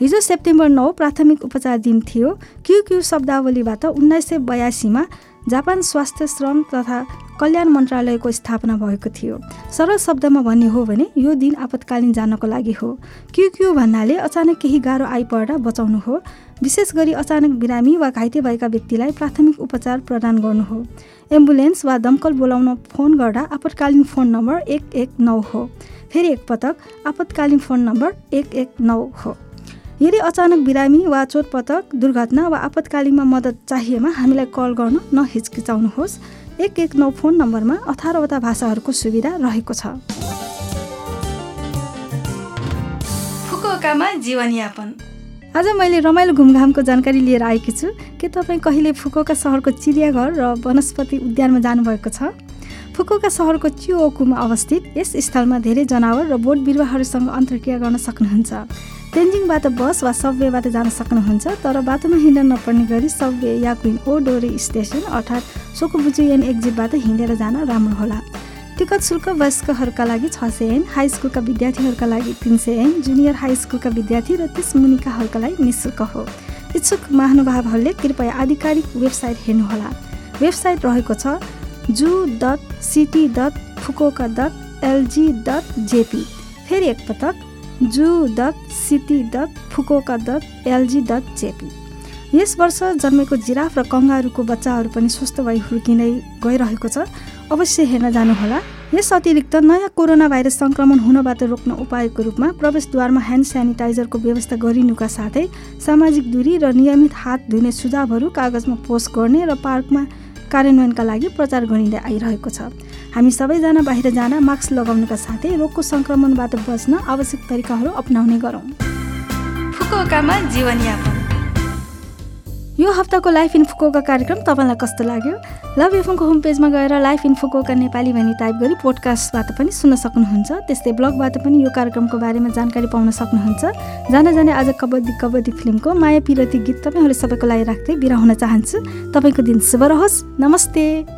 हिजो सेप्टेम्बर नौ प्राथमिक उपचार दिन थियो। क्यु क्यु शब्दावलीबाट उन्नाइस सय बयासीमा जापान स्वास्थ्य श्रम तथा कल्याण मन्त्रालयको स्थापना भएको थियो। सरल शब्दमा भन्ने हो भने यो दिन आपतकालीन जानको लागि हो। क्यु क्यु भन्नाले अचानक केही गाह्रो आइपर्दा बचाउनु हो। विशेष गरी अचानक बिरामी वा घाइते भएका व्यक्तिलाई प्राथमिक उपचार प्रदान गर्नु हो। एम्बुलेन्स वा दमकल बोलाउन फोन गर्दा आपतकालीन फोन नम्बर एक एक नौ हो। फेरि एकपटक आपतकालीन फोन नम्बर एक एक नौ हो। यदि अचानक बिरामी वा चोटपटक दुर्घटना वा आपतकालीनमा मद्दत चाहिएमा हामीलाई कल गर्न नहिचकिचाउनुहोस्। एक एक नौ फोन नम्बरमा अठारवटा भाषाहरूको सुविधा रहेको छ। जीवनयापन। आज मैले रमाइलो घुमघामको जानकारी लिएर आएकी छु। के तपाईँ कहिले फुकुओका सहरको चिडियाघर र वनस्पति उद्यानमा जानुभएको छ? फुकुओका सहरको चियोकुमा अवस्थित यस स्थलमा धेरै जनावर र बोट बिरुवाहरूसँग अन्तर्क्रिया गर्न सक्नुहुन्छ। तेन्जिङबाट बस वा सबवेबाट जान सक्नुहुन्छ तर बाटोमा हिँड्न नपर्ने गरी सबवे या क्विन डोरी स्टेसन अर्थात् सोकुबुचुयन एक्जिटबाट हिँडेर जान राम्रो होला। टिकट शुल्क वयस्कहरूका लागि छ सय एन हाई स्कुलका विद्यार्थीहरूका लागि तिन सय एन जुनियर हाई स्कुलका विद्यार्थी र त्यस मुनिकाहरूका लागि निशुल्क हो। इच्छुक महानुभावहरूले कृपया आधिकारिक वेबसाइट हेर्नुहोला। वेबसाइट रहेको छ zoo dot city dot Fukuoka dot LG dot JP. फेरि एकपटक zoo dot city dot Fukuoka dot LG dot JP यस वर्ष जन्मेको जिराफ र कङ्गारुको बच्चाहरू पनि स्वस्थ भई हुर्किँदै गइरहेको छ। अवश्य हेर्न जानुहोला। यस अतिरिक्त नयाँ कोरोना भाइरस सङ्क्रमण हुनबाट रोक्न उपायको रूपमा प्रवेशद्वारमा ह्यान्ड सेनिटाइजरको व्यवस्था गरिनुका साथै सामाजिक दूरी र नियमित हात धुने सुझावहरू कागजमा पोस्ट गर्ने र पार्कमा कार्यान्वयनका लागि प्रचार गरिँदै आइरहेको छ। हामी सबैजना बाहिर जान मास्क लगाउनुका साथै रोगको सङ्क्रमणबाट बच्न आवश्यक तरिकाहरू अप्नाउने गरौँ। फुकुओकामा जीवनयापन यो हप्ताको लाइफ इन फुकोका कार्यक्रम तपाईँलाई कस्तो लाग्यो? लभ एफएमको होम पेजमा गएर लाइफ इन फुकोका नेपाली भनी टाइप गरी पोडकास्टबाट पनि सुन्न सक्नुहुन्छ। त्यस्तै ब्लगबाट पनि यो कार्यक्रमको बारेमा जानकारी पाउन सक्नुहुन्छ। जान जाने आज कबड्डी कबड्डी फिल्मको माया पिरती गीत तपाईँहरू सबैको लागि राख्दै बिरा हुन चाहन्छु। तपाईँको दिन शुभ रहोस्। नमस्ते।